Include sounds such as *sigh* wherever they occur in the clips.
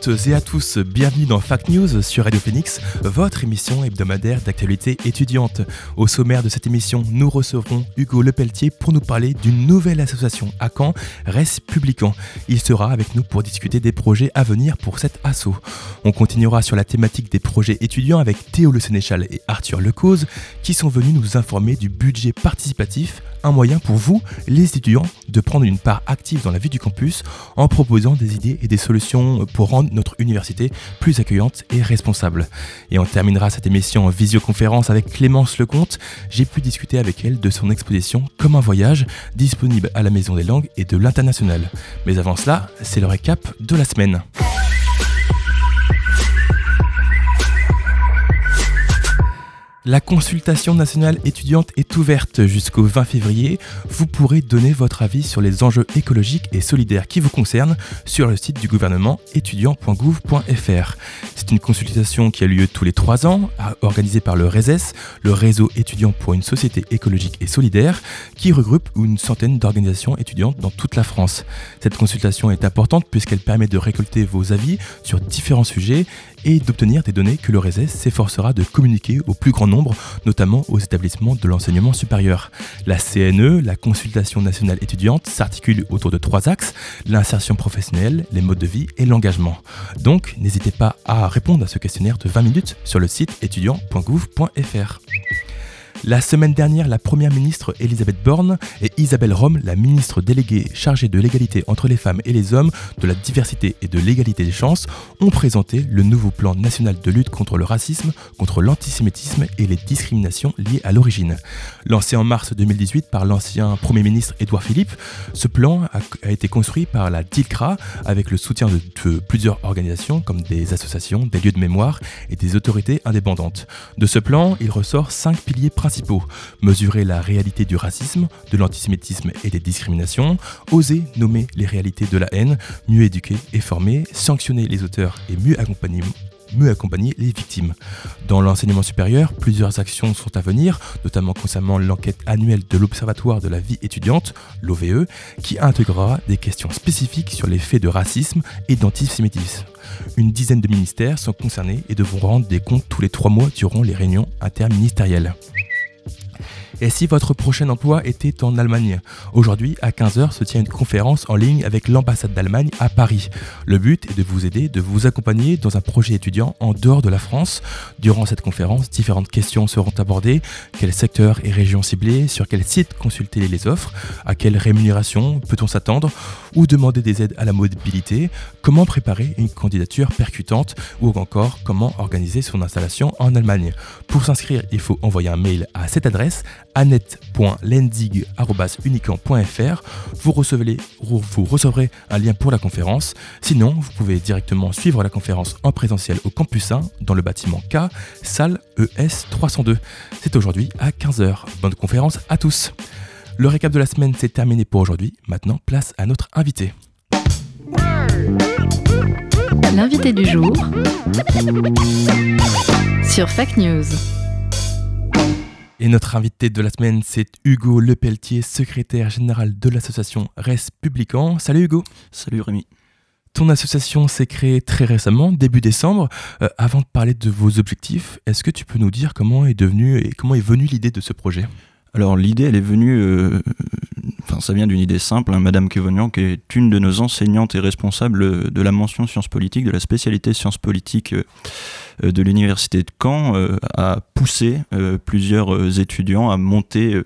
Toutes et à tous, bienvenue dans Fact News sur Radio Phoenix, votre émission hebdomadaire d'actualité étudiante. Au sommaire de cette émission, nous recevrons Hugo Lepelletier pour nous parler d'une nouvelle association à Caen, Res Publican. Il sera avec nous pour discuter des projets à venir pour cet assaut. On continuera sur la thématique des projets étudiants avec Théo Le Sénéchal et Arthur Lecause qui sont venus nous informer du budget participatif un moyen pour vous, les étudiants, de prendre une part active dans la vie du campus en proposant des idées et des solutions pour rendre notre université plus accueillante et responsable. Et on terminera cette émission en visioconférence avec Clémence Lecomte. J'ai pu discuter avec elle de son exposition Comme un voyage, disponible à la Maison des Langues et de l'International. Mais avant cela, c'est le récap de la semaine. La consultation nationale étudiante est ouverte jusqu'au 20 février. Vous pourrez donner votre avis sur les enjeux écologiques et solidaires qui vous concernent sur le site du gouvernement étudiant.gouv.fr. C'est une consultation qui a lieu tous les trois ans, organisée par le RESES, le réseau étudiant pour une société écologique et solidaire, qui regroupe une centaine d'organisations étudiantes dans toute la France. Cette consultation est importante puisqu'elle permet de récolter vos avis sur différents sujets et d'obtenir des données que le RESES s'efforcera de communiquer au plus grand nombre, notamment aux établissements de l'enseignement supérieur. La CNE, la consultation nationale étudiante, s'articule autour de trois axes, l'insertion professionnelle, les modes de vie et l'engagement. Donc, n'hésitez pas à répondre à ce questionnaire de 20 minutes sur le site étudiant.gouv.fr. La semaine dernière, la Première ministre Elisabeth Borne et Isabelle Rome, la ministre déléguée chargée de l'égalité entre les femmes et les hommes, de la diversité et de l'égalité des chances, ont présenté le nouveau plan national de lutte contre le racisme, contre l'antisémitisme et les discriminations liées à l'origine. Lancé en mars 2018 par l'ancien Premier ministre Édouard Philippe, ce plan a, été construit par la DILCRA avec le soutien de, plusieurs organisations comme des associations, des lieux de mémoire et des autorités indépendantes. De ce plan, il ressort cinq piliers principaux Mesurer la réalité du racisme, de l'antisémitisme et des discriminations, oser nommer les réalités de la haine, mieux éduquer et former, sanctionner les auteurs et mieux accompagner mieux accompagner les victimes. Dans l'enseignement supérieur, plusieurs actions sont à venir, notamment concernant l'enquête annuelle de l'Observatoire de la vie étudiante, l'OVE, qui intégrera des questions spécifiques sur les faits de racisme et d'antisémitisme. Une dizaine de ministères sont concernés et devront rendre des comptes tous les trois mois durant les réunions interministérielles. Et si votre prochain emploi était en Allemagne Aujourd'hui, à 15h, se tient une conférence en ligne avec l'ambassade d'Allemagne à Paris. Le but est de vous aider, de vous accompagner dans un projet étudiant en dehors de la France. Durant cette conférence, différentes questions seront abordées. Quel secteur et région cibler Sur quel site consulter les offres? À quelle rémunération peut-on s'attendre? Ou demander des aides à la mobilité Comment préparer une candidature percutante Ou encore comment organiser son installation en Allemagne Pour s'inscrire, il faut envoyer un mail à cette adresse annette.lendig.unican.fr. Vous, recevez, vous recevrez un lien pour la conférence. Sinon, vous pouvez directement suivre la conférence en présentiel au campus 1 dans le bâtiment K, salle ES 302. C'est aujourd'hui à 15h. Bonne conférence à tous. Le récap de la semaine, c'est terminé pour aujourd'hui. Maintenant, place à notre invité. L'invité du jour sur Fake News. Et notre invité de la semaine, c'est Hugo Lepelletier, secrétaire général de l'association Res Publican. Salut Hugo. Salut Rémi. Ton association s'est créée très récemment, début décembre. Euh, avant de parler de vos objectifs, est-ce que tu peux nous dire comment est devenue et comment est venue l'idée de ce projet? Alors l'idée, elle est venue, euh, enfin ça vient d'une idée simple. Hein. Madame Kevonian, qui est une de nos enseignantes et responsable de la mention sciences politiques, de la spécialité sciences politiques euh, euh, de l'université de Caen, a poussé plusieurs étudiants à monter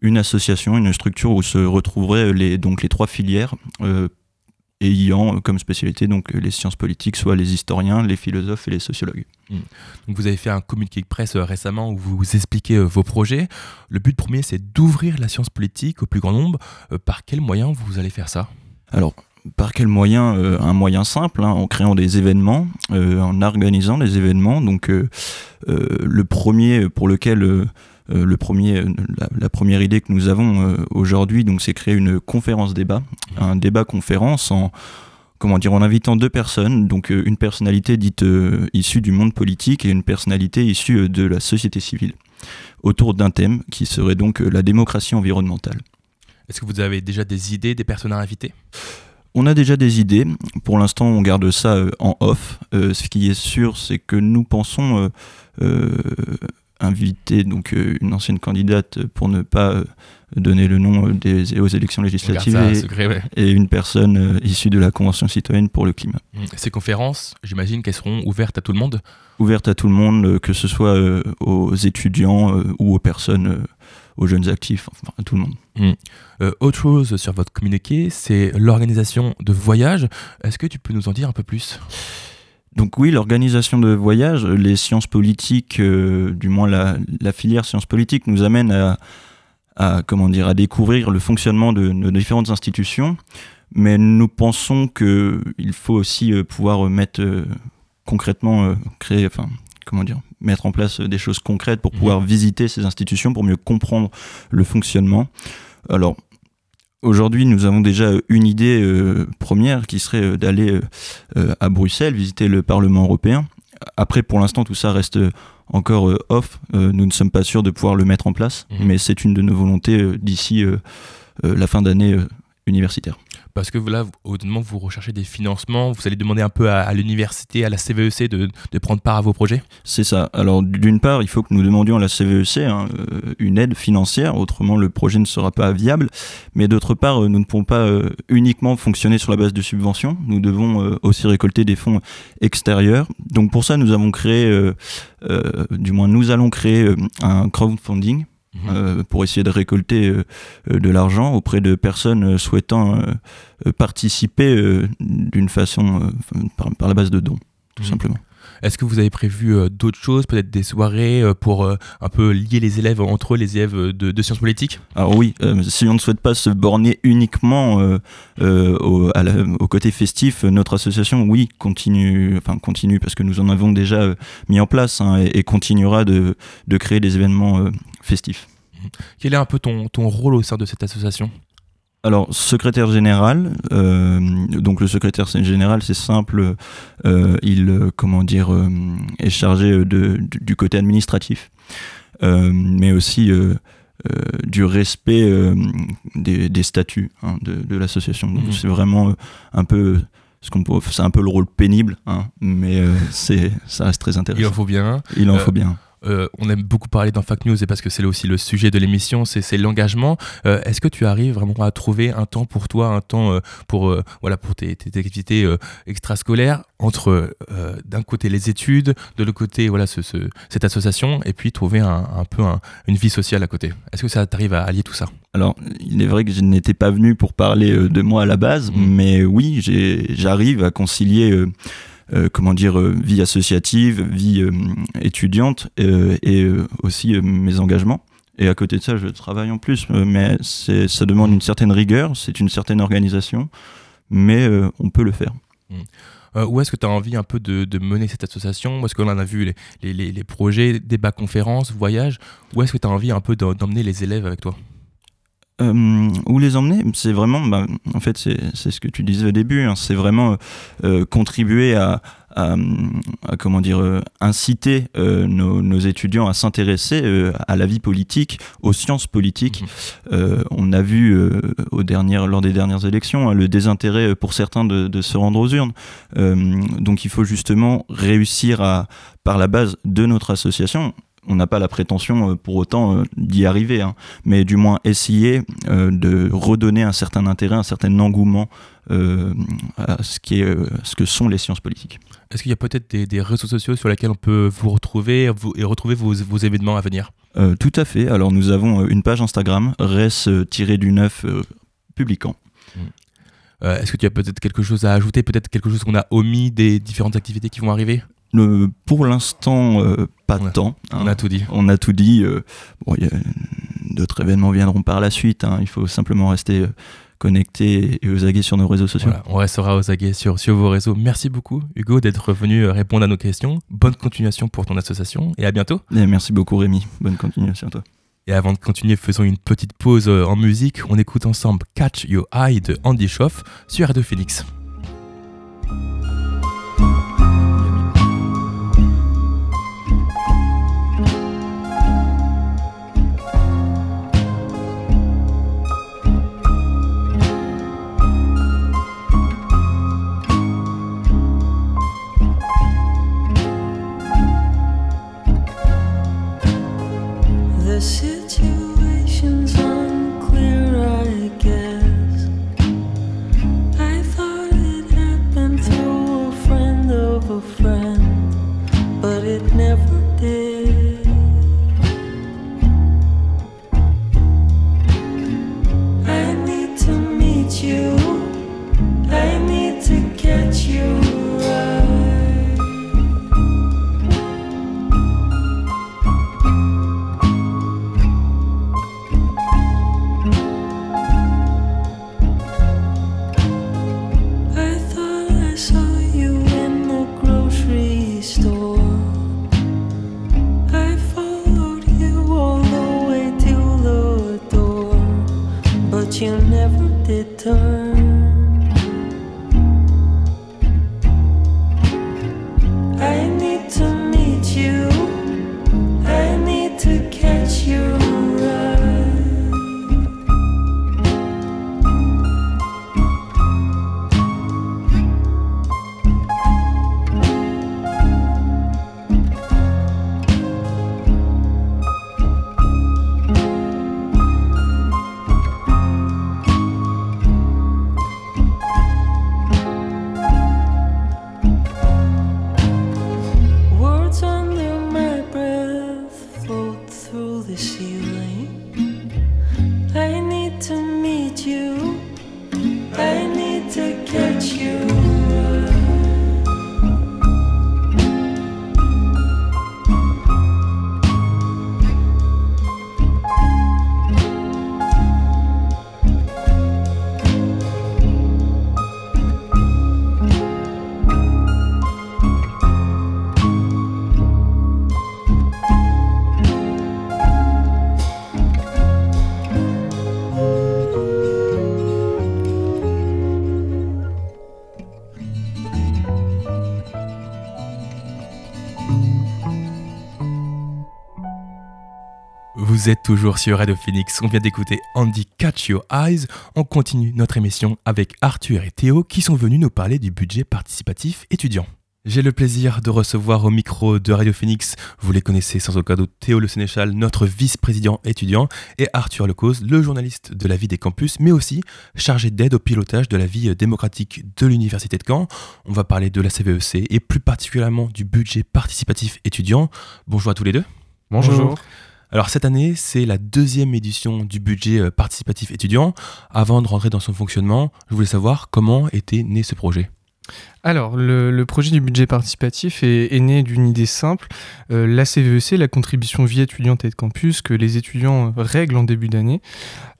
une association, une structure où se retrouveraient donc les trois filières ayant comme spécialité donc les sciences politiques, soit les historiens, les philosophes et les sociologues. Donc vous avez fait un communiqué de presse récemment où vous expliquez vos projets. Le but premier, c'est d'ouvrir la science politique au plus grand nombre. par quels moyens vous allez faire ça? Alors, par quel moyen Un moyen simple, hein, en créant des événements, en organisant des événements. Donc, le premier pour lequel euh, le premier, la, première idée que nous avons euh, aujourd'hui, donc, c'est créer une conférence débat, un débat conférence en comment dire, en invitant deux personnes, donc euh, une personnalité dite issue du monde politique et une personnalité issue de la société civile, autour d'un thème qui serait donc la démocratie environnementale. Est-ce que vous avez déjà des idées des personnes à inviter? On a déjà des idées. Pour l'instant, on garde ça en off. ce qui est sûr, c'est que nous pensons inviter donc euh, une ancienne candidate pour ne pas euh, donner le nom euh, des, aux élections législatives et, une personne issue de la Convention citoyenne pour le climat. Mmh. Ces conférences, j'imagine qu'elles seront ouvertes à tout le monde? Ouvertes à tout le monde, que ce soit aux étudiants ou aux personnes, aux jeunes actifs, enfin à tout le monde. Mmh. autre chose sur votre communiqué, c'est l'organisation de voyages. Est-ce que tu peux nous en dire un peu plus? Donc oui, l'organisation de voyages, les sciences politiques, euh, du moins la, filière sciences politiques, nous amène à, comment dire, à découvrir le fonctionnement de nos différentes institutions. Mais nous pensons qu'il faut aussi euh, pouvoir mettre euh, concrètement, créer, enfin, comment dire, mettre en place des choses concrètes pour mmh. pouvoir visiter ces institutions, pour mieux comprendre le fonctionnement. Alors, Aujourd'hui, nous avons déjà une idée euh, première qui serait euh, d'aller euh, à Bruxelles, visiter le Parlement européen. Après, pour l'instant, tout ça reste encore off. nous ne sommes pas sûrs de pouvoir le mettre en place, mmh. mais c'est une de nos volontés d'ici la fin d'année universitaire parce que là, moment vous recherchez des financements, vous allez demander un peu à, l'université, à la CVEC e de, de, prendre part à vos projets? C'est ça. Alors d'une part, il faut que nous demandions à la CVEC e hein, euh, une aide financière, autrement le projet ne sera pas viable. Mais d'autre part, euh, nous ne pouvons pas euh, uniquement fonctionner sur la base de subventions, nous devons aussi récolter des fonds extérieurs. Donc pour ça, nous avons créé, du moins nous allons créer un crowdfunding Mhm. Euh, pour essayer de récolter euh, euh, de l'argent auprès de personnes souhaitant participer d'une façon par, la base de dons, tout mhm. simplement. Est-ce que vous avez prévu d'autres choses, peut-être des soirées pour un peu lier les élèves entre eux, les élèves de, sciences politiques? Alors oui, si on ne souhaite pas se borner uniquement au, au, côté festif, notre association, oui, continue, enfin continue parce que nous en avons déjà mis en place hein, et, et, continuera de, de, créer des événements festif. Quel est un peu ton, ton rôle au sein de cette association? Alors, secrétaire général, euh, donc le secrétaire général, c'est simple, euh, il, euh, comment dire, est chargé de, du côté administratif, mais aussi du respect des, statuts hein, de, l'association. Donc, mhm. c'est vraiment un peu ce qu'on c'est un peu le rôle pénible, hein, mais c'est, ça reste très intéressant. Il en faut bien. Il en faut bien. Euh, on aime beaucoup parler dans Fact News et parce que c'est aussi le sujet de l'émission, c'est l'engagement. Euh, est-ce que tu arrives vraiment à trouver un temps pour toi, un temps euh, pour, voilà, pour tes, activités extrascolaires entre d'un côté les études, de l'autre côté voilà, ce, cette association et puis trouver un, peu une vie sociale à côté? Est-ce que ça t'arrive à allier tout ça? Alors, il est vrai que je n'étais pas venu pour parler de moi à la base, mmh. mais oui, j'arrive à concilier comment dire, euh, vie associative, vie euh, étudiante et aussi mes engagements. Et à côté de ça, je travaille en plus, mais ça demande une certaine rigueur, c'est une certaine organisation, mais on peut le faire. Mmh. où est-ce que tu as envie un peu de, mener cette association? Est-ce qu'on en a vu les, les, les, projets, débats, conférences, voyages? Où est-ce que tu as envie un peu d'emmener les élèves avec toi? Euh, où les emmener C'est vraiment, bah, en fait, c'est ce que tu disais au début, hein, c'est vraiment euh, contribuer à, à, comment dire, euh, inciter euh, nos, nos, étudiants à s'intéresser euh, à la vie politique, aux sciences politiques. Mhm. on a vu aux dernières, lors des dernières élections hein, le désintérêt pour certains de, de se rendre aux urnes. donc il faut justement réussir à, par la base de notre association, on n'a pas la prétention euh, pour autant euh, d'y arriver, hein. mais du moins essayer euh, de redonner un certain intérêt, un certain engouement à ce, qui est, ce que sont les sciences politiques. Est-ce qu'il y a peut-être des, réseaux sociaux sur lesquels on peut vous retrouver et retrouver vos, événements à venir? Tout à fait. Alors nous avons une page Instagram, res-du-9 publiquant. Euh, Est-ce que tu as peut-être quelque chose à ajouter, peut-être quelque chose qu'on a omis des différentes activités qui vont arriver? Euh, pour l'instant, euh, pas Ouais. tant. hein. On a tout dit. On a tout dit. euh, bon, d'autres événements viendront par la suite. hein. Il faut simplement rester euh, connecté et aux aguets sur nos réseaux sociaux. Voilà, on restera aux aguets sur, sur vos réseaux. Merci beaucoup, Hugo, d'être venu répondre à nos questions. Bonne continuation pour ton association et à bientôt. Et merci beaucoup Rémi. Bonne continuation à toi. Et avant de continuer, faisons une petite pause en musique. On écoute ensemble Catch Your Eye de Andy Schoff sur Radio Phoenix. Vous êtes toujours sur Radio Phoenix. On vient d'écouter Andy Catch Your Eyes. On continue notre émission avec Arthur et Théo qui sont venus nous parler du budget participatif étudiant. J'ai le plaisir de recevoir au micro de Radio Phoenix, vous les connaissez sans aucun doute, Théo Le Sénéchal, notre vice-président étudiant, et Arthur Lecause, le journaliste de la vie des campus, mais aussi chargé d'aide au pilotage de la vie démocratique de l'Université de Caen. On va parler de la CVEC et plus particulièrement du budget participatif étudiant. Bonjour à tous les deux. Bonjour. Alors cette année, c'est la deuxième édition du budget euh, participatif étudiant. Avant de rentrer dans son fonctionnement, je voulais savoir comment était né ce projet. Alors, le, projet du budget participatif est, né d'une idée simple. Euh, la CVEC, la contribution vie étudiante et de campus, que les étudiants règlent en début d'année,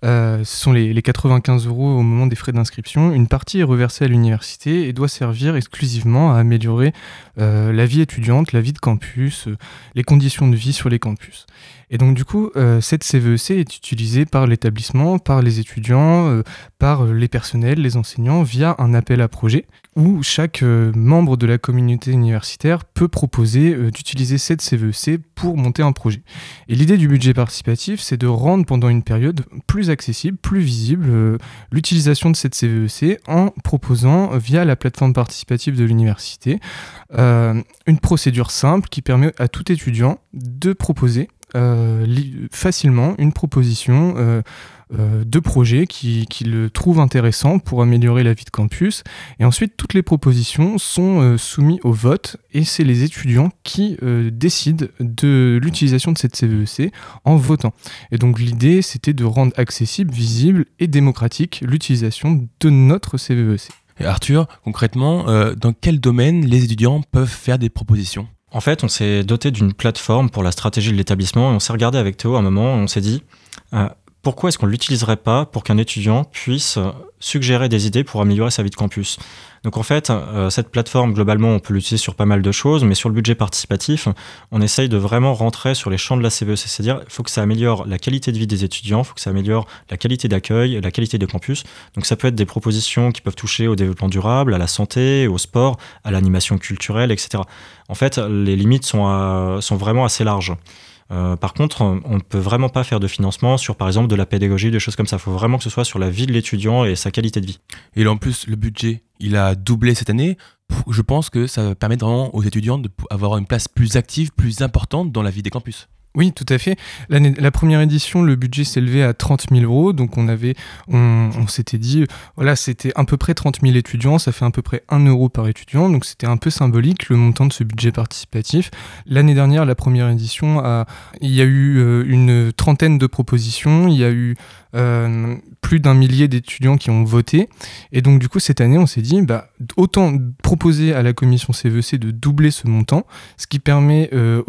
euh, ce sont les, les 95 euros au moment des frais d'inscription. Une partie est reversée à l'université et doit servir exclusivement à améliorer euh, la vie étudiante, la vie de campus, les conditions de vie sur les campus. Et donc du coup, cette CVEC est utilisée par l'établissement, par les étudiants, par les personnels, les enseignants, via un appel à projet où chaque euh, membre de la communauté universitaire peut proposer euh, d'utiliser cette CVEC pour monter un projet. Et l'idée du budget participatif, c'est de rendre pendant une période plus accessible, plus visible euh, l'utilisation de cette CVEC en proposant via la plateforme participative de l'université une procédure simple qui permet à tout étudiant de proposer facilement une proposition euh, euh, de projet qui, le trouve intéressant pour améliorer la vie de campus. Et ensuite, toutes les propositions sont euh, soumises au vote et c'est les étudiants qui euh, décident de l'utilisation de cette CVEC en votant. Et donc l'idée, c'était de rendre accessible, visible et démocratique l'utilisation de notre E CVEC. Et Arthur, concrètement, euh, dans quel domaine les étudiants peuvent faire des propositions? En fait, on s'est doté d'une plateforme pour la stratégie de l'établissement et on s'est regardé avec Théo un moment et on s'est dit euh, pourquoi est-ce qu'on ne l'utiliserait pas pour qu'un étudiant puisse euh, suggérer des idées pour améliorer sa vie de campus Donc en fait, euh, cette plateforme, globalement, on peut l'utiliser sur pas mal de choses, mais sur le budget participatif, on essaye de vraiment rentrer sur les champs de la CVEC, c'est-à-dire il faut que ça améliore la qualité de vie des étudiants, il faut que ça améliore la qualité d'accueil, la qualité des campus. Donc ça peut être des propositions qui peuvent toucher au développement durable, à la santé, au sport, à l'animation culturelle, etc. En fait, les limites sont, à- sont vraiment assez larges. Euh, par contre, on ne peut vraiment pas faire de financement sur, par exemple, de la pédagogie, des choses comme ça. Il faut vraiment que ce soit sur la vie de l'étudiant et sa qualité de vie. Et là, en plus, le budget, il a doublé cette année. Je pense que ça permet vraiment aux étudiants d'avoir une place plus active, plus importante dans la vie des campus. Oui, tout à fait. La première édition, le budget s'élevait à 30 000 euros. Donc, on avait, on, s'était dit, voilà, c'était à peu près 30 000 étudiants. Ça fait à peu près 1 euro par étudiant. Donc, c'était un peu symbolique le montant de ce budget participatif. L'année dernière, la première édition, il y a eu euh, une trentaine de propositions. Il y a eu euh, plus d'un millier d'étudiants qui ont voté. Et donc, du coup, cette année, on s'est dit, bah, autant proposer à la commission CVEC de doubler ce montant, ce qui permet euh,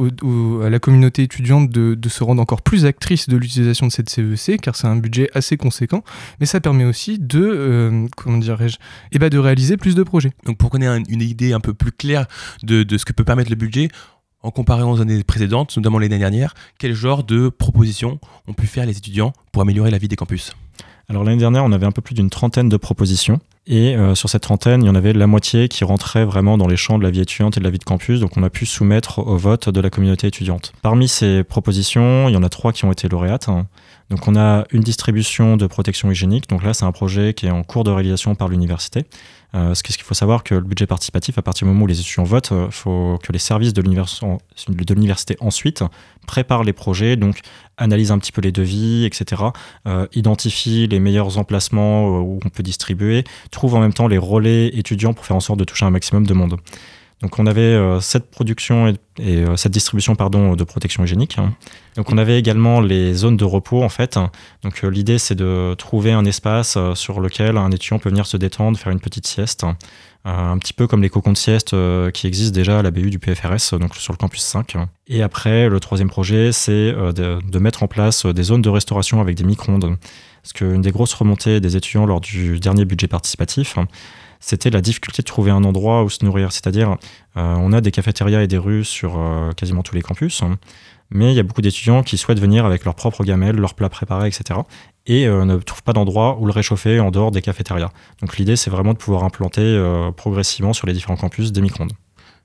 à la communauté étudiante de, de se rendre encore plus actrice de l'utilisation de cette CVEC, car c'est un budget assez conséquent, mais ça permet aussi de, euh, comment dirais-je, eh ben, de réaliser plus de projets. Donc pour qu'on ait un- une idée un peu plus claire de, de ce que peut permettre le budget, en comparant aux années précédentes, notamment l'année dernière, quel genre de propositions ont pu faire les étudiants pour améliorer la vie des campus? Alors l'année dernière, on avait un peu plus d'une trentaine de propositions. Et euh, sur cette trentaine, il y en avait la moitié qui rentrait vraiment dans les champs de la vie étudiante et de la vie de campus. Donc on a pu soumettre au vote de la communauté étudiante. Parmi ces propositions, il y en a trois qui ont été lauréates. Donc on a une distribution de protection hygiénique. Donc là, c'est un projet qui est en cours de réalisation par l'université. Euh, ce qu'il faut savoir que le budget participatif, à partir du moment où les étudiants votent, il faut que les services de l'univers- de l'université ensuite préparent les projets, donc analysent un petit peu les devis, etc euh, identifie les meilleurs emplacements euh, où on peut distribuer, trouve en même temps les relais étudiants pour faire en sorte de toucher un maximum de monde. Donc on avait euh, cette production et, euh, cette distribution de protection hygiénique. hein. Donc on avait également les zones de repos en fait. Donc euh, l'idée c'est de trouver un espace sur lequel un étudiant peut venir se détendre, faire une petite sieste, euh, un petit peu comme les cocons de sieste qui existent déjà à la BU du PFRS, donc sur le campus 5. Et après le troisième projet c'est de, mettre en place des zones de restauration avec des micro-ondes. Parce qu'une des grosses remontées des étudiants lors du dernier budget participatif, c'était la difficulté de trouver un endroit où se nourrir. C'est-à-dire, euh, on a des cafétérias et des rues sur euh, quasiment tous les campus, hein, mais il y a beaucoup d'étudiants qui souhaitent venir avec leurs propres gamelles, leurs plats préparés, etc. Et euh, ne trouvent pas d'endroit où le réchauffer en dehors des cafétérias. Donc l'idée, c'est vraiment de pouvoir implanter progressivement sur les différents campus des micro-ondes.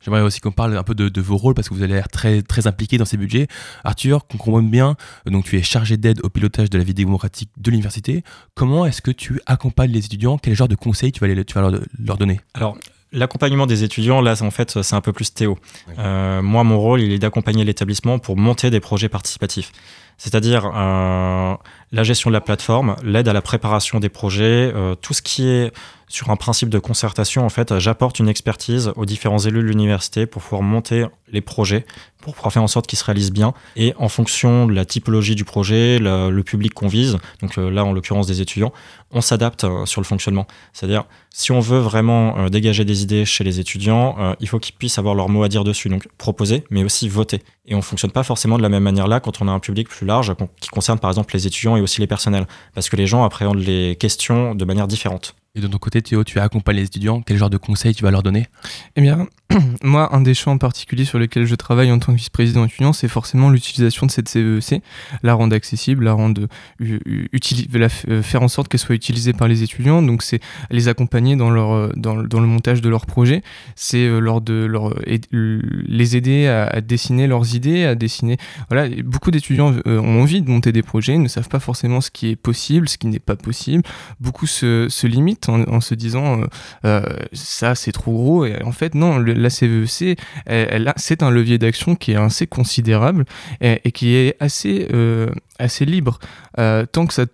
J'aimerais aussi qu'on parle un peu de, de vos rôles parce que vous avez l'air très, très impliqué dans ces budgets. Arthur, qu'on comprenne bien, donc tu es chargé d'aide au pilotage de la vie démocratique de l'université. Comment est-ce que tu accompagnes les étudiants? Quel genre de conseils tu vas, les- tu vas leur, leur donner? Alors, l'accompagnement des étudiants, là, en fait, c'est un peu plus Théo. Euh, moi, mon rôle, il est d'accompagner l'établissement pour monter des projets participatifs. C'est-à-dire euh, la gestion de la plateforme, l'aide à la préparation des projets, euh, tout ce qui est sur un principe de concertation, en fait, j'apporte une expertise aux différents élus de l'université pour pouvoir monter les projets, pour pouvoir faire en sorte qu'ils se réalisent bien. Et en fonction de la typologie du projet, le, le public qu'on vise, donc euh, là, en l'occurrence des étudiants, on s'adapte euh, sur le fonctionnement. C'est-à-dire, si on veut vraiment euh, dégager des idées chez les étudiants, il faut qu'ils puissent avoir leur mot à dire dessus. Donc, proposer, mais aussi voter. Et on fonctionne pas forcément de la même manière là quand on a un public plus large qui concerne par exemple les étudiants et aussi les personnels. Parce que les gens appréhendent les questions de manière différente. Et de ton côté, Théo, tu accompagnes les étudiants. Quel genre de conseils tu vas leur donner? Eh bien, *clears throat* moi, un des champs en particulier sur lesquels je travaille en tant que vice-président étudiant, c'est forcément l'utilisation de cette CVEC, la rendre accessible, la rendre la f- euh, faire en sorte qu'elle soit utilisée par les étudiants. Donc, c'est les accompagner dans euh, le- montage de leurs projets, c'est euh, de leur les aider à, dessiner leurs idées, à dessiner. Voilà, beaucoup d'étudiants euh, ont envie de monter des projets, ne savent pas forcément ce qui est possible, ce qui n'est pas possible. Beaucoup se limitent en, se disant euh, euh, ça c'est trop gros. Et en fait, non, la CVEC, a- c'est un levier d'action qui est assez considérable et, qui est assez, euh, assez libre. Tant que ça,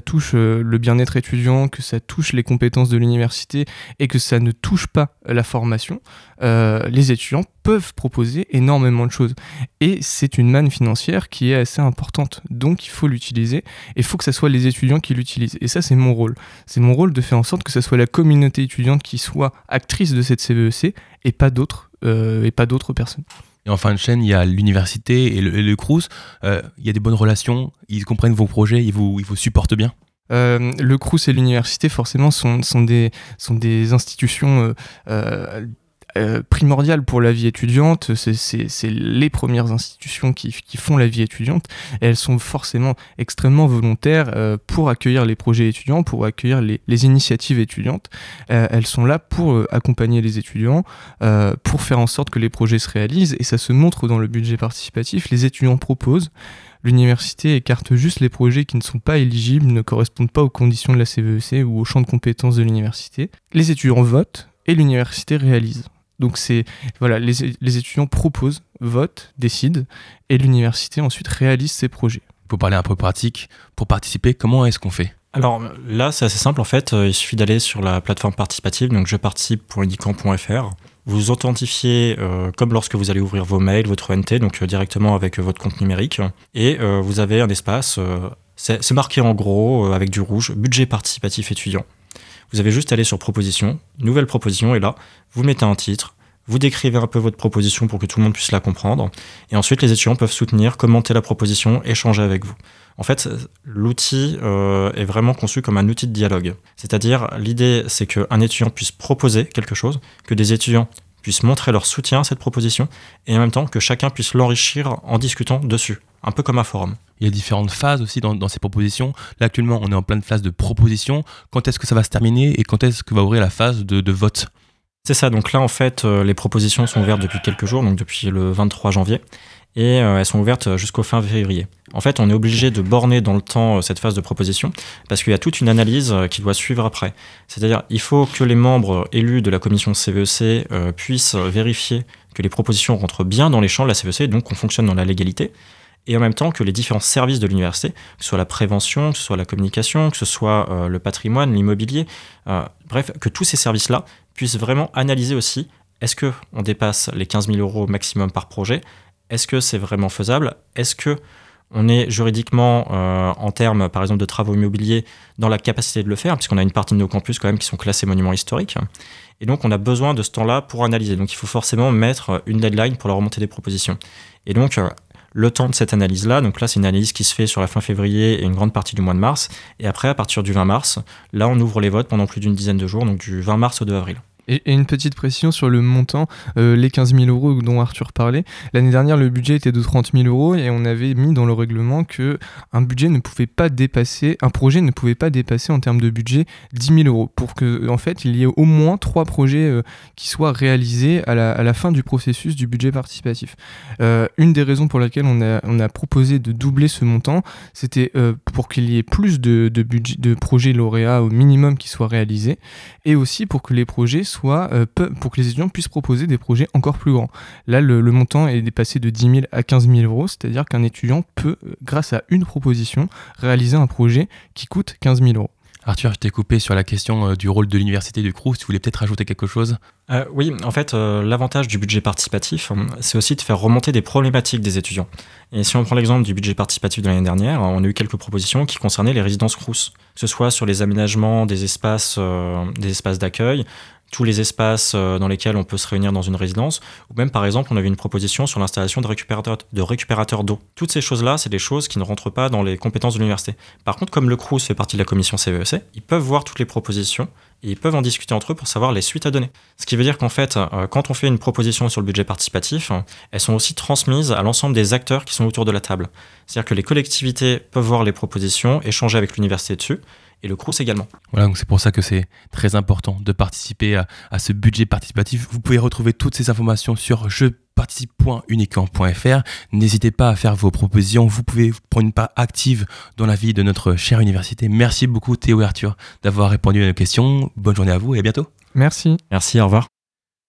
touche le bien-être étudiant, que ça touche les compétences de l'université et que ça ne touche pas la formation, les étudiants peuvent proposer énormément de choses. Et c'est une manne financière qui est assez importante. Donc il faut l'utiliser et il faut que ce soit les étudiants qui l'utilisent. Et ça, c'est mon rôle. C'est mon rôle de faire en sorte que ce soit la communauté étudiante qui soit actrice de cette CVEC et pas d'autres euh, et pas d'autres personnes. Et en fin de chaîne, il y a l'université et le, et le Crous. Euh, il y a des bonnes relations, ils comprennent vos projets, ils vous, ils vous supportent bien. Euh, le Crous et l'université, forcément, sont, sont, des, sont des institutions euh, euh, primordiales pour la vie étudiante. C'est- les premières institutions qui, font la vie étudiante. Et elles sont forcément extrêmement volontaires euh, pour accueillir les projets étudiants, pour accueillir les, initiatives étudiantes. Euh, elles sont là pour accompagner les étudiants, pour faire en sorte que les projets se réalisent. Et ça se montre dans le budget participatif. Les étudiants proposent. L'université écarte juste les projets qui ne sont pas éligibles, ne correspondent pas aux conditions de la CVEC ou au champ de compétences de l'université. Les étudiants votent et l'université réalise. Donc c'est voilà, les, les étudiants proposent, votent, décident et l'université ensuite réalise ses projets. Pour parler un peu pratique, pour participer, comment est-ce qu'on fait? Alors là, c'est assez simple en fait. Euh, Il suffit d'aller sur la plateforme participative, donc je participe.unicamp.fr. Vous vous authentifiez euh, comme lorsque vous allez ouvrir vos mails, votre ONT, donc euh, directement avec euh, votre compte numérique. Et euh, vous avez un espace, euh, c'est c'est marqué en gros euh, avec du rouge, budget participatif étudiant. Vous avez juste à aller sur proposition, nouvelle proposition, et là, vous mettez un titre, vous décrivez un peu votre proposition pour que tout le monde puisse la comprendre. Et ensuite, les étudiants peuvent soutenir, commenter la proposition, échanger avec vous. En fait, l'outil euh, est vraiment conçu comme un outil de dialogue. C'est-à-dire, l'idée, c'est qu'un étudiant puisse proposer quelque chose, que des étudiants puissent montrer leur soutien à cette proposition, et en même temps que chacun puisse l'enrichir en discutant dessus, un peu comme un forum. Il y a différentes phases aussi dans, ces propositions. Là, actuellement, on est en pleine phase de proposition. Quand est-ce que ça va se terminer et quand est-ce que va ouvrir la phase de vote? C'est ça, donc là en fait euh, les propositions sont ouvertes depuis quelques jours, donc depuis le 23 janvier, et euh, elles sont ouvertes jusqu'au fin février. En fait on est obligé de borner dans le temps euh, cette phase de proposition, parce qu'il y a toute une analyse euh, qui doit suivre après. C'est-à-dire il faut que les membres élus de la commission CVEC euh, puissent vérifier que les propositions rentrent bien dans les champs de la CVEC, donc qu'on fonctionne dans la légalité, et en même temps que les différents services de l'université, que ce soit la prévention, que ce soit la communication, que ce soit euh, le patrimoine, l'immobilier, euh, bref, que tous ces services-là puissent vraiment analyser aussi est-ce que on dépasse les 15 000 euros maximum par projet? Est-ce que c'est vraiment faisable? Est-ce que on est juridiquement, euh, en termes par exemple de travaux immobiliers, dans la capacité de le faire, puisqu'on a une partie de nos campus quand même qui sont classés monuments historiques. Et donc on a besoin de ce temps-là pour analyser. Donc il faut forcément mettre une deadline pour la remontée des propositions. Et donc euh, le temps de cette analyse-là, donc là c'est une analyse qui se fait sur la fin février et une grande partie du mois de mars. Et après, à partir du 20 mars, là on ouvre les votes pendant plus d'une dizaine de jours, donc du 20 mars au 2 avril. Et, une petite précision sur le montant, euh, les 15 000 euros dont Arthur parlait. L'année dernière, le budget était de 30 000 euros et on avait mis dans le règlement que un budget ne pouvait pas dépasser, un projet ne pouvait pas dépasser en termes de budget 10 000 euros pour que, en fait, il y ait au moins trois projets euh, qui soient réalisés à la, fin du processus du budget participatif. Euh, une des raisons pour laquelle on a, proposé de doubler ce montant, c'était euh, pour qu'il y ait plus de, de, budget, de projets lauréats au minimum qui soient réalisés et aussi pour que les projets soient, euh, pour que les étudiants puissent proposer des projets encore plus grands. Là, le, le montant est dépassé de 10 000 à 15 000 euros, c'est-à-dire qu'un étudiant peut, euh, grâce à une proposition, réaliser un projet qui coûte 15 000 euros. Arthur, je t'ai coupé sur la question euh, du rôle de l'université du Crous. Tu voulais peut-être rajouter quelque chose? Euh, oui, en fait, euh, l'avantage du budget participatif, c'est aussi de faire remonter des problématiques des étudiants. Et si on prend l'exemple du budget participatif de l'année dernière, on a eu quelques propositions qui concernaient les résidences Crous, que ce soit sur les aménagements des espaces, euh, des espaces d'accueil, tous les espaces euh, dans lesquels on peut se réunir dans une résidence, ou même par exemple, on avait une proposition sur l'installation de récupérateurs de récupérateurs d'eau. Toutes ces choses-là, c'est des choses qui ne rentrent pas dans les compétences de l'université. Par contre, comme le Crous fait partie de la commission CVEC, ils peuvent voir toutes les propositions et ils peuvent en discuter entre eux pour savoir les suites à donner. Ce qui veut dire qu'en fait, euh, quand on fait une proposition sur le budget participatif, euh, elles sont aussi transmises à l'ensemble des acteurs qui sont autour de la table. C'est-à-dire que les collectivités peuvent voir les propositions, échanger avec l'université dessus, et le Crous également. Voilà, donc c'est pour ça que c'est très important de participer à, à ce budget participatif. Vous pouvez retrouver toutes ces informations sur jeuparticipe.unicamp.fr. N'hésitez pas à faire vos propositions. Vous pouvez prendre une part active dans la vie de notre chère université. Merci beaucoup Théo et Arthur d'avoir répondu à nos questions. Bonne journée à vous et à bientôt. Merci. Merci, au revoir.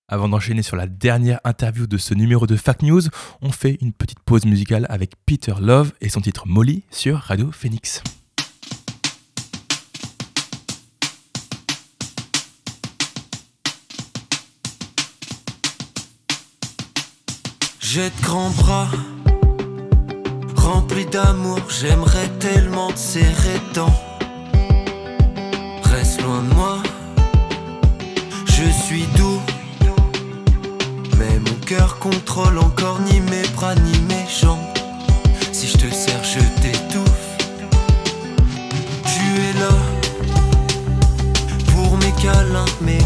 Avant d'enchaîner sur la dernière interview de ce numéro de Fact News, on fait une petite pause musicale avec Peter Love et son titre Molly sur Radio Phoenix. J'ai de grands bras remplis d'amour, j'aimerais tellement te serrer tant. Reste loin de moi, je suis doux. Mais mon cœur contrôle encore ni mes bras ni mes jambes. Si je te serre, je t'étouffe. Tu es là pour mes câlins, mais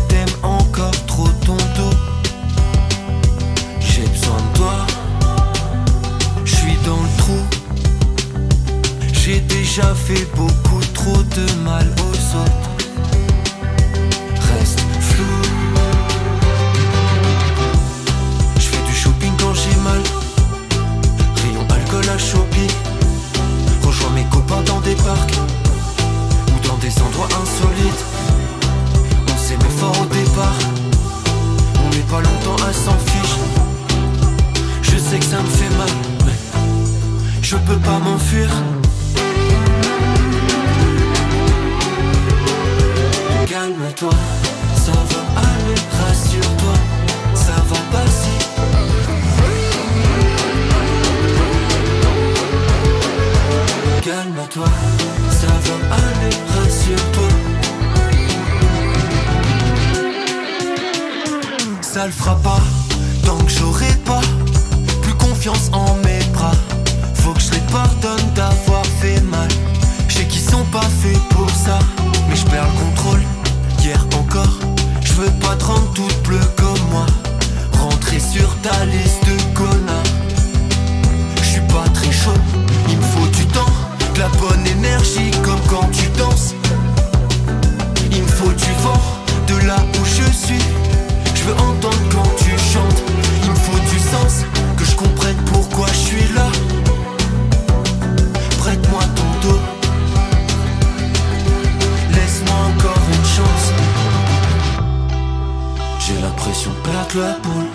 déjà fait beaucoup trop de mal aux autres. Je veux pas te rendre toute bleue comme moi. Rentrer sur ta liste de connards. Je suis pas très chaud, il me faut du temps, de la bonne énergie comme quand tu danses. Il me faut du vent de là où je suis. Je veux entendre la.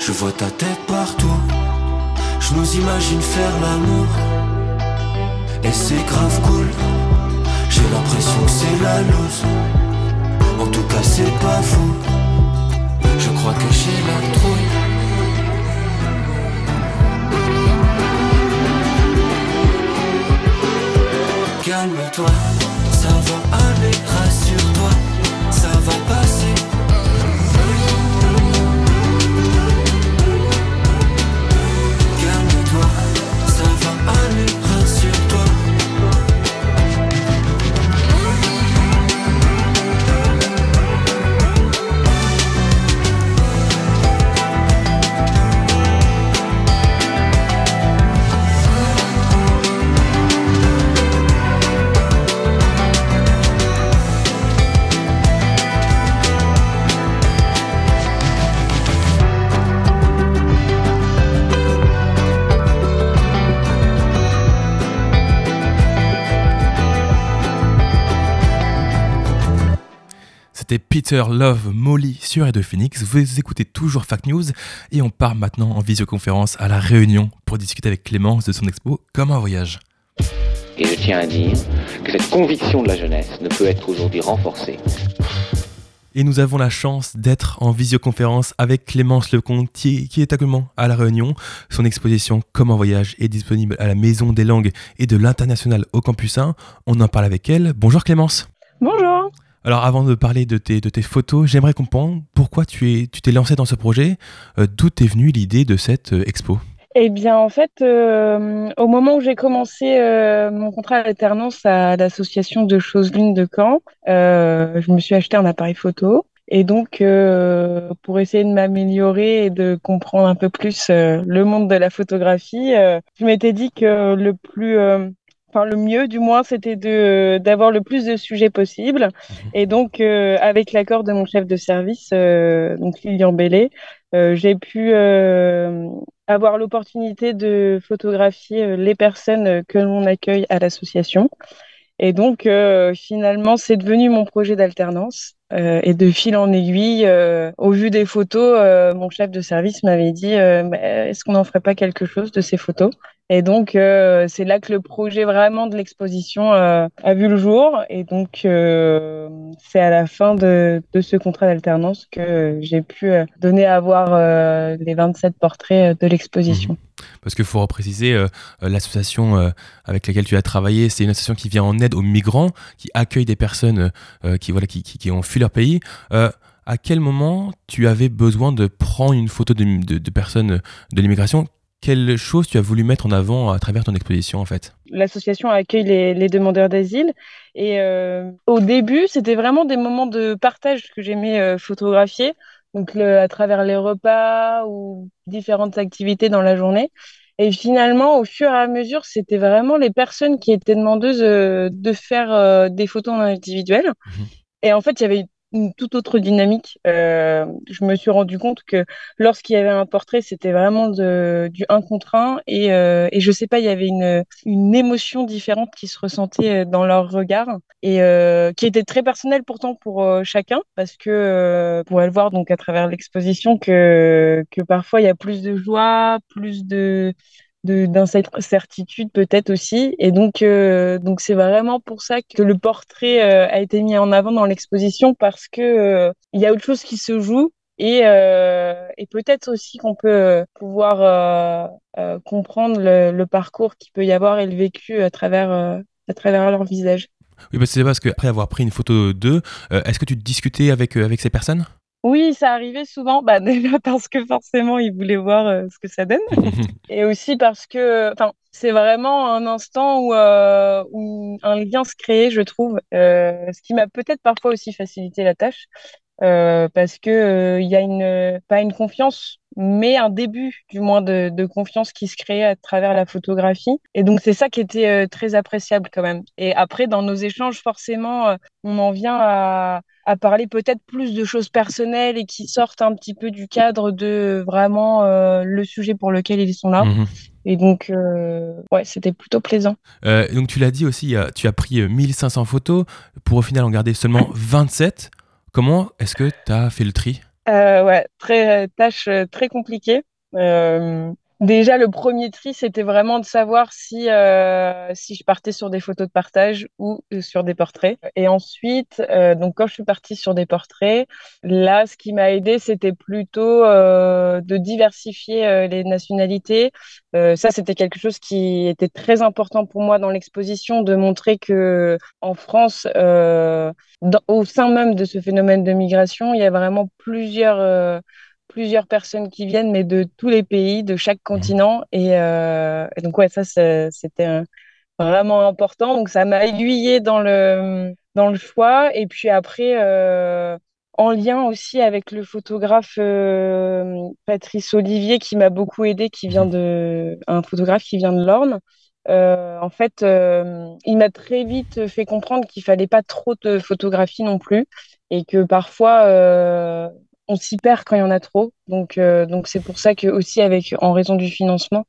Je vois ta tête partout. Je nous imagine faire l'amour. Et c'est grave cool. J'ai l'impression que c'est la loose. En tout cas, c'est pas fou. Je crois que j'ai la trouille. Calme-toi, ça va aller, rassure-toi, ça va passer. Peter Love Molly sur Radio Phoenix. Vous écoutez toujours Fact News et on part maintenant en visioconférence à La Réunion pour discuter avec Clémence de son expo Comme un voyage. Et je tiens à dire que cette conviction de la jeunesse ne peut être aujourd'hui renforcée Et nous avons la chance d'être en visioconférence avec Clémence Lecomte qui, qui est actuellement à La Réunion. Son exposition Comme un voyage est disponible à la Maison des langues et de l'international au Campus 1. On en parle avec elle. Bonjour Clémence. Bonjour. Alors avant de parler de tes, photos, j'aimerais comprendre pourquoi tu es tu t'es lancé dans ce projet, euh, d'où est venue l'idée de cette euh, expo? Eh bien, en fait, euh, au moment où j'ai commencé mon contrat d'alternance à l'association de choses l'une de Caen, je me suis acheté un appareil photo. Et donc, pour essayer de m'améliorer et de comprendre un peu plus le monde de la photographie, euh, je m'étais dit que le plus, enfin le mieux du moins, c'était de d'avoir le plus de sujets possible. Et donc, euh, avec l'accord de mon chef de service, euh, donc Lilian Bellet, euh, j'ai pu euh, avoir l'opportunité de photographier les personnes que l'on accueille à l'association. Et donc, finalement, c'est devenu mon projet d'alternance. Et de fil en aiguille, au vu des photos, mon chef de service m'avait dit est-ce qu'on n'en ferait pas quelque chose de ces photos? Et donc, euh, c'est là que le projet vraiment de l'exposition euh, a vu le jour. Et donc, euh, c'est à la fin de, ce contrat d'alternance que j'ai pu donner à voir les 27 portraits de l'exposition. Parce qu'il faut repréciser, euh, l'association avec laquelle tu as travaillé, c'est une association qui vient en aide aux migrants, qui accueille des personnes qui, voilà, qui, ont fui leur pays. À quel moment tu avais besoin de prendre une photo de personnes de l'immigration Quelle chose tu as voulu mettre en avant à travers ton exposition en fait L'association accueille les, les demandeurs d'asile et euh, au début, c'était vraiment des moments de partage que j'aimais euh, photographier, donc le- à travers les repas ou différentes activités dans la journée. Et finalement, au fur et à mesure, c'était vraiment les personnes qui étaient demandeuses euh, de faire des photos en individuel. Et en fait, il y avait une toute autre dynamique. Euh, je me suis rendu compte que lorsqu'il y avait un portrait, c'était vraiment de, du un contre un. Et, euh, et je sais pas, il y avait une, une émotion différente qui se ressentait euh, dans leur regard et euh, qui était très personnelle pourtant pour euh, chacun, parce que euh, pourrait le voir donc à travers l'exposition que, que parfois il y a plus de joie, plus de d'incertitude peut-être aussi et donc euh, donc c'est vraiment pour ça que le portrait euh, a été mis en avant dans l'exposition parce que euh, il y a autre chose qui se joue et et peut-être aussi qu'on peut pouvoir comprendre le, parcours qu'il peut y avoir et le vécu à travers à travers leur visage. Oui, que c'est parce qu'après avoir pris une photo d'eux, est-ce que tu discutais avec, avec ces personnes? Oui, ça arrivait souvent, bah *laughs* déjà parce que forcément ils voulaient voir euh, ce que ça donne, *laughs* et aussi parce que, c'est vraiment un instant où, euh, où un lien se crée, je trouve, euh, ce qui m'a peut-être parfois aussi facilité la tâche, parce que il y a une, pas une confiance, mais un début, du moins, de, de confiance qui se créait à travers la photographie, et donc c'est ça qui était euh, très appréciable quand même. Et après, dans nos échanges, forcément, euh, on en vient à à parler peut-être plus de choses personnelles et qui sortent un petit peu du cadre de vraiment euh, le sujet pour lequel ils sont là. Mhm. Et donc, euh, ouais, c'était plutôt plaisant. Euh, donc tu l'as dit aussi, euh, tu as pris euh, 1500 photos pour au final en garder seulement 27. Comment est-ce que tu as fait le tri? Euh, ouais, très, tâche euh, très compliquée. Euh, déjà, le premier tri, c'était vraiment de savoir si, euh, si je partais sur des photos de partage ou sur des portraits. Et ensuite, euh, donc quand je suis partie sur des portraits, là, ce qui m'a aidé, c'était plutôt euh, de diversifier euh, les nationalités. Euh, ça, c'était quelque chose qui était très important pour moi dans l'exposition, de montrer que en France, euh, au sein même de ce phénomène de migration, il y a vraiment plusieurs, plusieurs personnes qui viennent, mais de tous les pays, de chaque continent. Et, euh, et donc, ouais, ça, c'était vraiment important. Donc, ça m'a aiguillée dans le, dans le choix. Et puis après, euh, en lien aussi avec le photographe euh, Patrice Olivier, qui m'a beaucoup aidé, qui vient de, un photographe qui vient de l'Orne. Euh, en fait, euh, il m'a très vite fait comprendre qu'il fallait pas trop de photographie non plus et que parfois euh, on s'y perd quand il y en a trop. Donc, euh, donc c'est pour ça que aussi avec en raison du financement,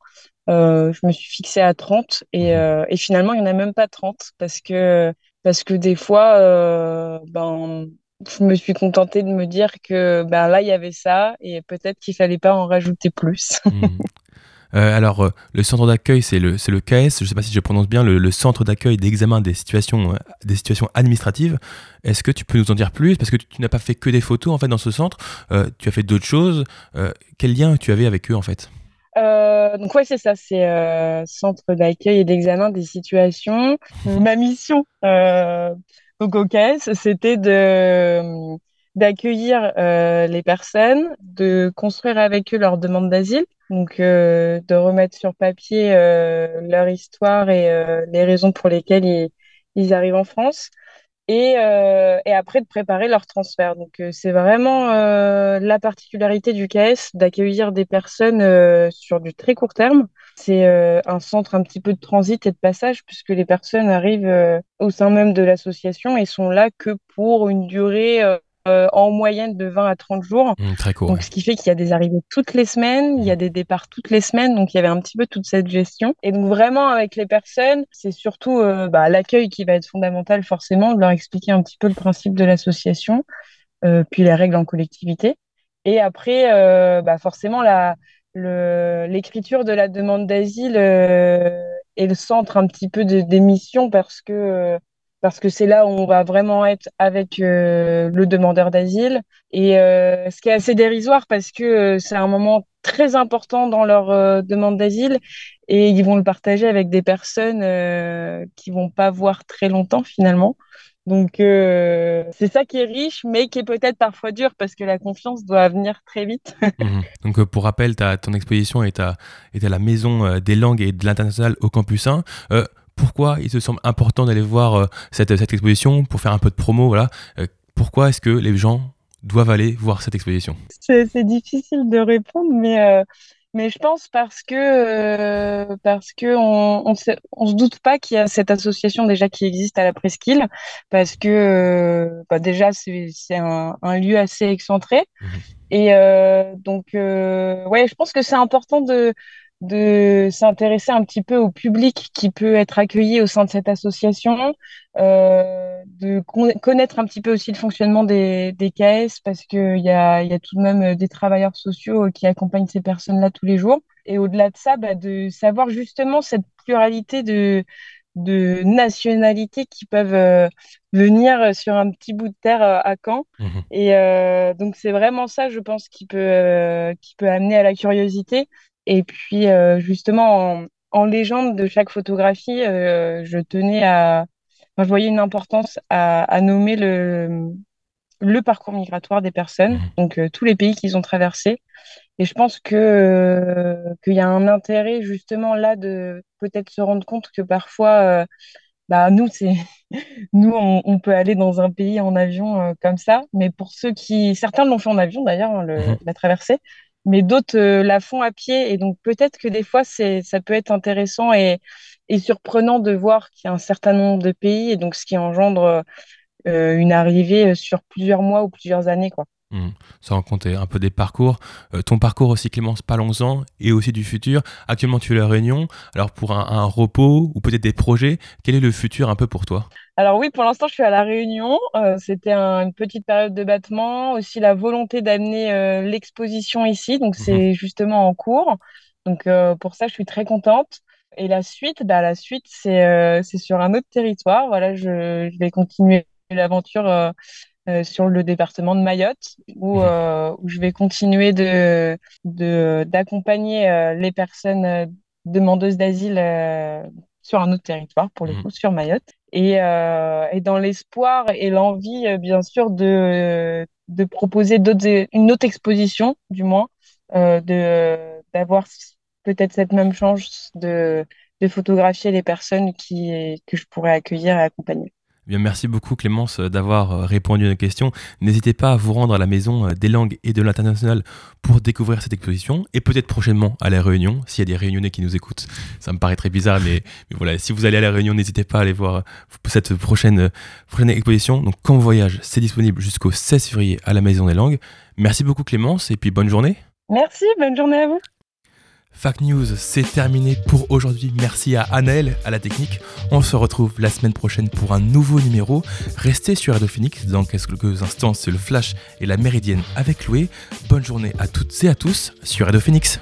euh, je me suis fixée à 30 et, euh, et finalement il y en a même pas 30 parce que parce que des fois euh, ben je me suis contentée de me dire que ben là il y avait ça et peut-être qu'il fallait pas en rajouter plus. Mhm. *laughs* Euh, alors, euh, le centre d'accueil, c'est le, le KS, je ne sais pas si je prononce bien, le, centre d'accueil d'examen des situations, euh, des situations administratives. Est-ce que tu peux nous en dire plus? Parce que tu, n'as pas fait que des photos en fait dans ce centre, tu as fait d'autres choses. Quel lien tu avais avec eux en fait? Donc ouais, c'est ça, c'est centre d'accueil et d'examen des situations. Ma mission au CAES, c'était de d'accueillir euh, les personnes, de construire avec eux leur demande d'asile, donc euh, de remettre sur papier euh, leur histoire et euh, les raisons pour lesquelles ils, ils arrivent en France. et, euh, et après de préparer leur transfert. Donc euh, c'est vraiment la particularité du KS d'accueillir des personnes sur du très court terme. C'est un centre un petit peu de transit et de passage puisque les personnes arrivent au sein même de l'association et sont là que pour une durée en moyenne de 20 à 30 jours. Mmh, très court. Donc, ouais. ce qui fait qu'il y a des arrivées toutes les semaines, il y a des départs toutes les semaines, donc il y avait un petit peu toute cette gestion. Et donc, vraiment, avec les personnes, c'est surtout euh, bah, l'accueil qui va être fondamental, forcément, de leur expliquer un petit peu le principe de l'association, euh, puis les règles en collectivité. Et après, euh, bah, forcément, la, l'écriture de la demande d'asile euh, est le centre un petit peu de, des missions parce que euh, parce que c'est là où on va vraiment être avec euh, le demandeur d'asile. Et euh, ce qui est assez dérisoire parce que euh, c'est un moment très important dans leur demande d'asile et ils vont le partager avec des personnes qui vont pas voir très longtemps finalement. Donc c'est ça qui est riche, mais qui est peut-être parfois dur parce que la confiance doit venir très vite. *laughs* Mhm. Donc pour rappel, ta, ton exposition est à, est à la Maison des langues et de l'international au Campus 1. Pourquoi il te semble important d'aller voir euh, cette, cette exposition pour faire un peu de promo voilà. Euh, Pourquoi est-ce que les gens doivent aller voir cette exposition? C'est difficile de répondre, mais, euh, mais je pense parce que, euh, parce que on, on, se, on se doute pas qu'il y a cette association déjà qui existe à la Presqu'île, parce que euh, bah déjà c'est un, un lieu assez excentré. Mhm. Et donc, ouais, je pense que c'est important de, de s'intéresser un petit peu au public qui peut être accueilli au sein de cette association, euh, de con- connaître un petit peu aussi le fonctionnement des, des KS parce qu'il y a, y a tout de même euh, des travailleurs sociaux euh, qui accompagnent ces personnes-là tous les jours. Et au-delà de ça, bah, de savoir justement cette pluralité de, de nationalités qui peuvent euh, venir sur un petit bout de terre euh, à Caen. Mhm. Et euh, donc c'est vraiment ça, je pense, qui peut, qui peut amener à la curiosité. Et puis euh, justement, en, en légende de chaque photographie, euh, je tenais à, enfin, je voyais une importance à, à nommer le, le parcours migratoire des personnes, Mhm. donc euh, tous les pays qu'ils ont traversés. Et je pense que euh, qu'il y a un intérêt justement là de peut-être se rendre compte que parfois, euh, bah nous c'est *laughs* nous on, on peut aller dans un pays en avion comme ça, mais pour ceux qui certains l'ont fait en avion d'ailleurs hein, Mhm. la traversée, mais d'autres euh, la font à pied et donc peut-être que des fois c'est ça peut être intéressant et et surprenant de voir qu'il y a un certain nombre de pays et donc ce qui engendre euh, une arrivée sur plusieurs mois ou plusieurs années quoi. Sans compter un peu des parcours. Euh, ton parcours aussi, Clémence, parlons-en, et aussi du futur. Actuellement, tu es à La Réunion. Alors, pour un, un repos ou peut-être des projets, quel est le futur un peu pour toi? Alors oui, pour l'instant, je suis à La Réunion. Euh, c'était un- une petite période de battement. Aussi la volonté d'amener euh, l'exposition ici. Donc c'est justement en cours. Donc pour ça, je suis très contente. Et la suite, bah, la suite, c'est c'est sur un autre territoire. Voilà, je, je vais continuer l'aventure euh, sur le département de Mayotte, où, Mhm. euh, où je vais continuer de, de, d'accompagner euh, les personnes euh, demandeuses d'asile euh, sur un autre territoire, pour le Mhm. coup, sur Mayotte. Et, euh, et dans l'espoir et l'envie, bien sûr, de, de proposer d'autres, une autre exposition, du moins, euh, de, d'avoir peut-être cette même chance de, de photographier les personnes qui, que je pourrais accueillir et accompagner. Eh Bien, merci beaucoup Clémence euh, d'avoir euh, répondu à nos questions. N'hésitez pas à vous rendre à la Maison euh, des langues et de l'international pour découvrir cette exposition et peut-être prochainement à la Réunion, s'il y a des Réunionnais qui nous écoutent. Ça me paraît très bizarre, mais, voilà, si vous allez à la Réunion, n'hésitez pas à aller voir cette prochaine, prochaine exposition. Donc, Quand voyage, c'est disponible jusqu'au 16 février à la Maison des langues. Merci beaucoup Clémence et puis bonne journée. Merci, bonne journée à vous. Fact News, c'est terminé pour aujourd'hui. Merci à Anaël, à la technique. On se retrouve la semaine prochaine pour un nouveau numéro. Restez sur Radio Phoenix. Dans quelques instants, c'est le Flash et la Méridienne avec Loué. Bonne journée à toutes et à tous sur Radio Phoenix.